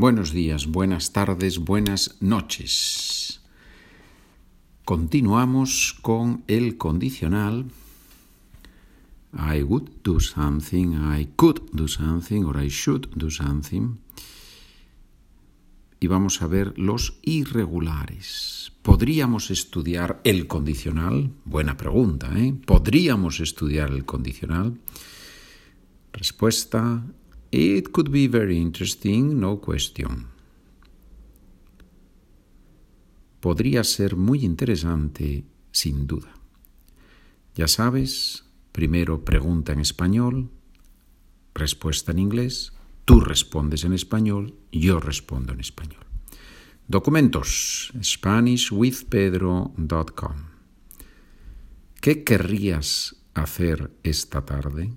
Buenos días, buenas tardes, buenas noches. Continuamos con el condicional I would do something, I could do something, or I should do something. Y vamos a ver los irregulares. ¿Podríamos estudiar el condicional? Buena pregunta, ¿eh? ¿Podríamos estudiar el condicional? Respuesta, It could be very interesting, no question. Podría ser muy interesante, sin duda. Ya sabes, primero pregunta en español, respuesta en inglés, tú respondes en español, yo respondo en español. Documentos, SpanishWithPedro.com. ¿Qué querrías hacer esta tarde?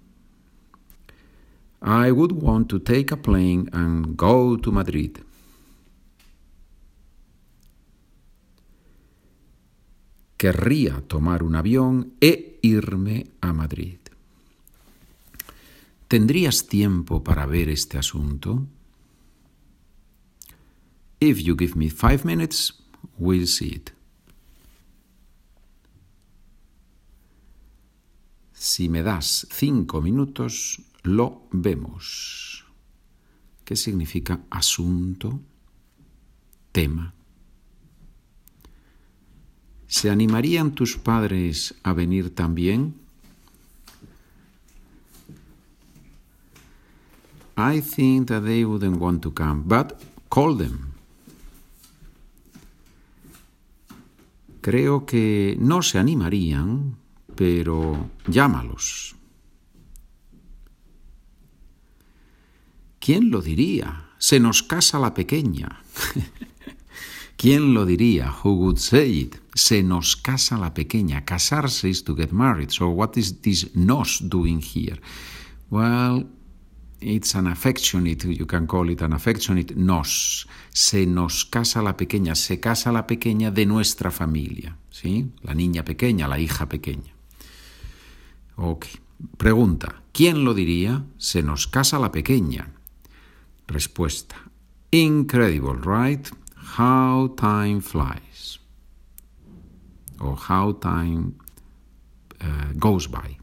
I would want to take a plane and go to Madrid. Querría tomar un avión e irme a Madrid. ¿Tendrías tiempo para ver este asunto? If you give me five minutes, we'll see it. Si me das cinco minutos, lo vemos. ¿Qué significa asunto? Tema. ¿Se animarían tus padres a venir también? I think that they wouldn't want to come, but call them. Creo que no se animarían, pero llámalos. ¿Quién lo diría? Se nos casa la pequeña. ¿Quién lo diría? Who would say it? Se nos casa la pequeña. Casarse is to get married. So what is this nos doing here? Well, it's an affectionate, you can call it an affectionate nos. Se nos casa la pequeña, se casa la pequeña de nuestra familia, ¿sí? La niña pequeña, la hija pequeña. Ok. Pregunta, ¿quién lo diría? Se nos casa la pequeña. Respuesta. Incredible, right? How time flies. Or how time uh, goes by.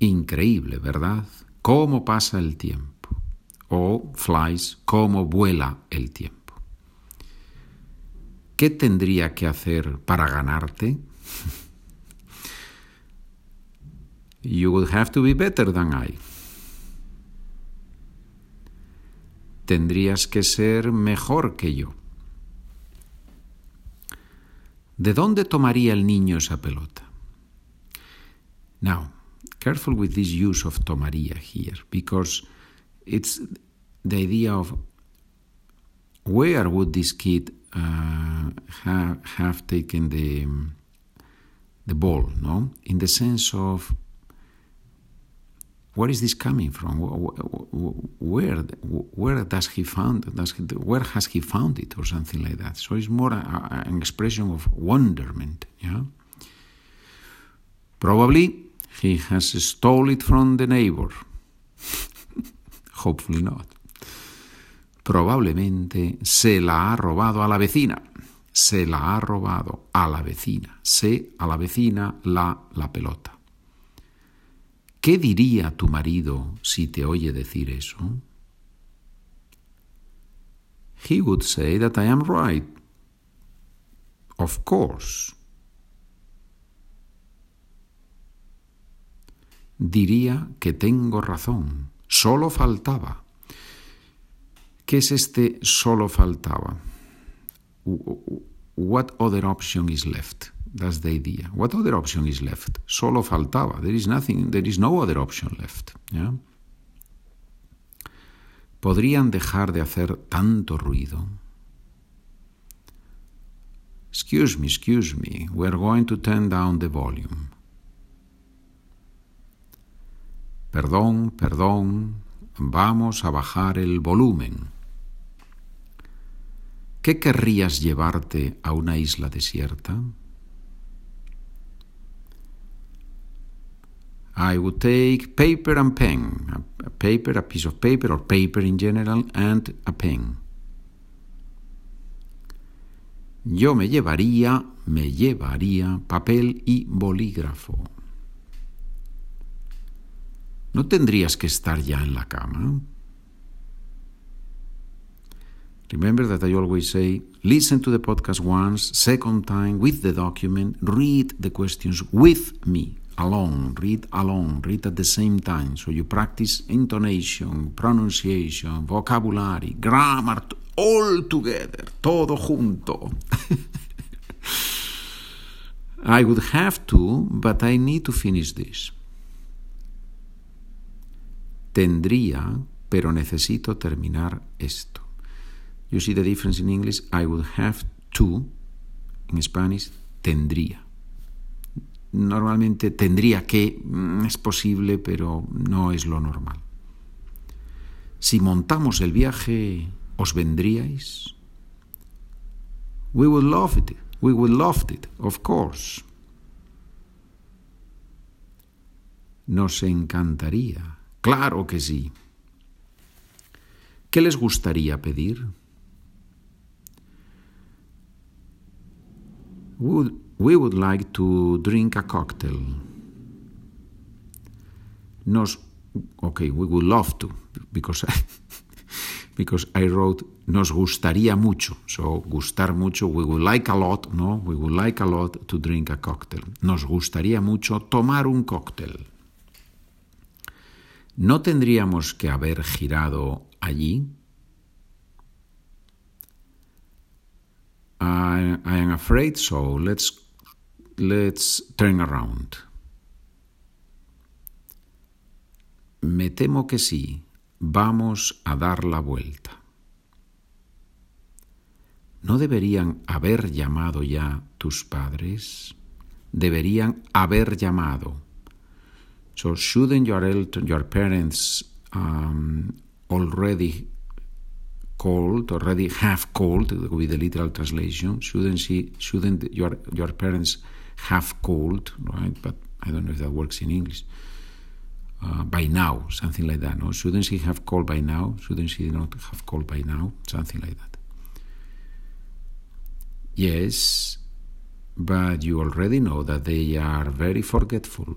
Increíble, ¿verdad? ¿Cómo pasa el tiempo? O flies, ¿cómo vuela el tiempo? ¿Qué tendría que hacer para ganarte? you would have to be better than I. tendrías que ser mejor que yo. ¿De dónde tomaría el niño esa pelota? Now, careful with this use of tomaría here, because it's the idea of where would this kid uh, have, have taken the, the ball, no? In the sense of where is this coming from? Where, where does he found? Does he, where has he found it, or something like that? So it's more a, an expression of wonderment. Yeah. Probably he has stole it from the neighbor. Hopefully not. Probablemente se la ha robado a la vecina. Se la ha robado a la vecina. Se a la vecina la la pelota. ¿Qué diría tu marido si te oye decir eso? He would say that I am right. Of course. Diría que tengo razón. Solo faltaba. ¿Qué es este solo faltaba? What other option is left? That's the idea. What other option is left? Solo faltaba. There is nothing, there is no other option left. ¿ya? ¿Podrían dejar de hacer tanto ruido? Excuse me, excuse me, we're going to turn down the volume. Perdón, perdón, vamos a bajar el volumen. ¿Qué querrías llevarte a una isla desierta? I would take paper and pen, a paper, a piece of paper, or paper in general, and a pen. Yo me llevaría, me llevaría papel y bolígrafo. ¿No tendrías que estar ya en la cama? Remember that I always say, listen to the podcast once, second time with the document, read the questions with me, alone, read alone, read at the same time. So you practice intonation, pronunciation, vocabulary, grammar, all together, todo junto. I would have to, but I need to finish this. Tendría, pero necesito terminar esto. You see the difference in English? I would have to, In Spanish, tendría. Normalmente tendría que, mm, es posible, pero no es lo normal. Si montamos el viaje, ¿os vendríais? We would love it. We would love it, of course. Nos encantaría. Claro que sí. ¿Qué les gustaría pedir? We would like to drink a cocktail. Nos, okay, we would love to, because I, because I wrote nos gustaría mucho. So, gustar mucho, we would like a lot, no? We would like a lot to drink a cocktail. Nos gustaría mucho tomar un cóctel. ¿No tendríamos que haber girado allí? I, I am afraid so. Let's, let's turn around. Me temo que sí. Vamos a dar la vuelta. ¿No deberían haber llamado ya tus padres? Deberían haber llamado. So shouldn't your, your parents um, already called, already have called, with the literal translation. Shouldn't she? Shouldn't your your parents have cold, right? But I don't know if that works in English. Uh, by now, something like that. No, shouldn't she have called by now? Shouldn't she not have called by now? Something like that. Yes, but you already know that they are very forgetful.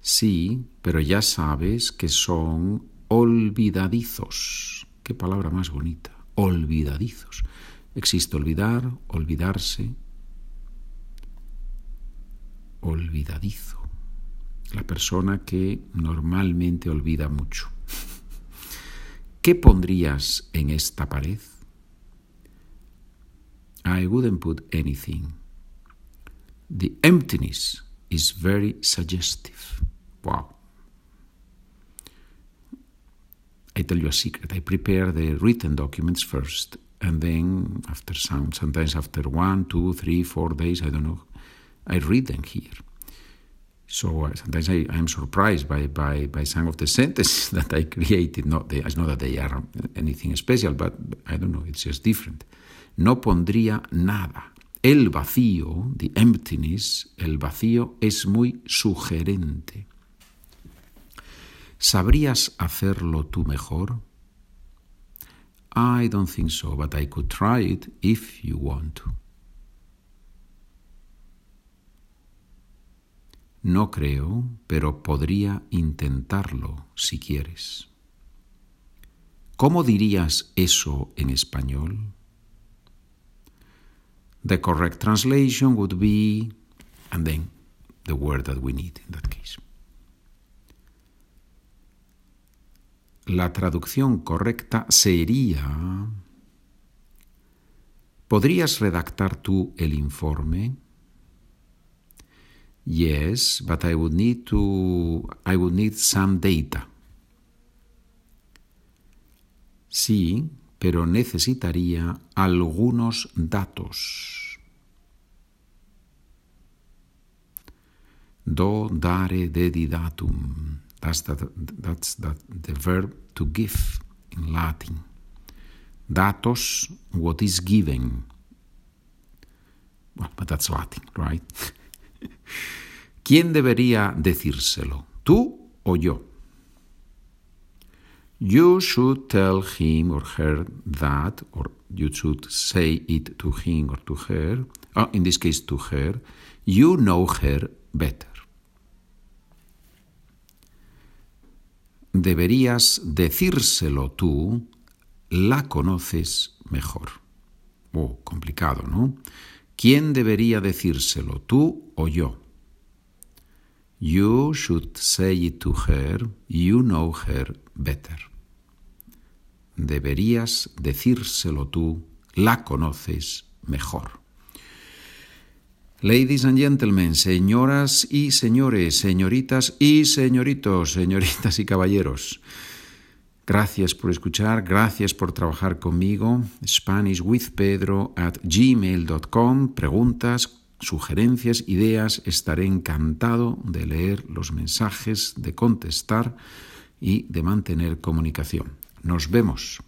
Sí, pero ya sabes que son olvidadizos. Qué palabra más bonita. Olvidadizos. Existe olvidar, olvidarse. Olvidadizo. La persona que normalmente olvida mucho. ¿Qué pondrías en esta pared? I wouldn't put anything. The emptiness is very suggestive. Wow. I tell you a secret. I prepare the written documents first, and then after some, sometimes after one, two, three, four days, I don't know, I read them here. So uh, sometimes I, am surprised by, by, by some of the sentences that I created. Not they, it's not that they are anything special, but I don't know, it's just different. No pondría nada. El vacío, the emptiness, el vacío es muy sugerente. ¿Sabrías hacerlo tú mejor? I don't think so, but I could try it if you want to. No creo, pero podría intentarlo si quieres. ¿Cómo dirías eso en español? The correct translation would be, and then the word that we need in that case. La traducción correcta sería ¿Podrías redactar tú el informe? Yes, but I would need to I would need some data. Sí, pero necesitaría algunos datos. Do dare dedidatum. That's, that, that's that, the verb to give in Latin. Datos, what is given. Well, but that's Latin, right? ¿Quién debería decírselo? ¿Tú o yo? You should tell him or her that, or you should say it to him or to her, oh, in this case to her, you know her better. Deberías decírselo tú, la conoces mejor. Oh, complicado, ¿no? ¿Quién debería decírselo, tú o yo? You should say it to her, you know her better. Deberías decírselo tú, la conoces mejor. Ladies and gentlemen, señoras y señores, señoritas y señoritos, señoritas y caballeros. Gracias por escuchar, gracias por trabajar conmigo. SpanishWithPedro at gmail.com. Preguntas, sugerencias, ideas. Estaré encantado de leer los mensajes, de contestar y de mantener comunicación. Nos vemos.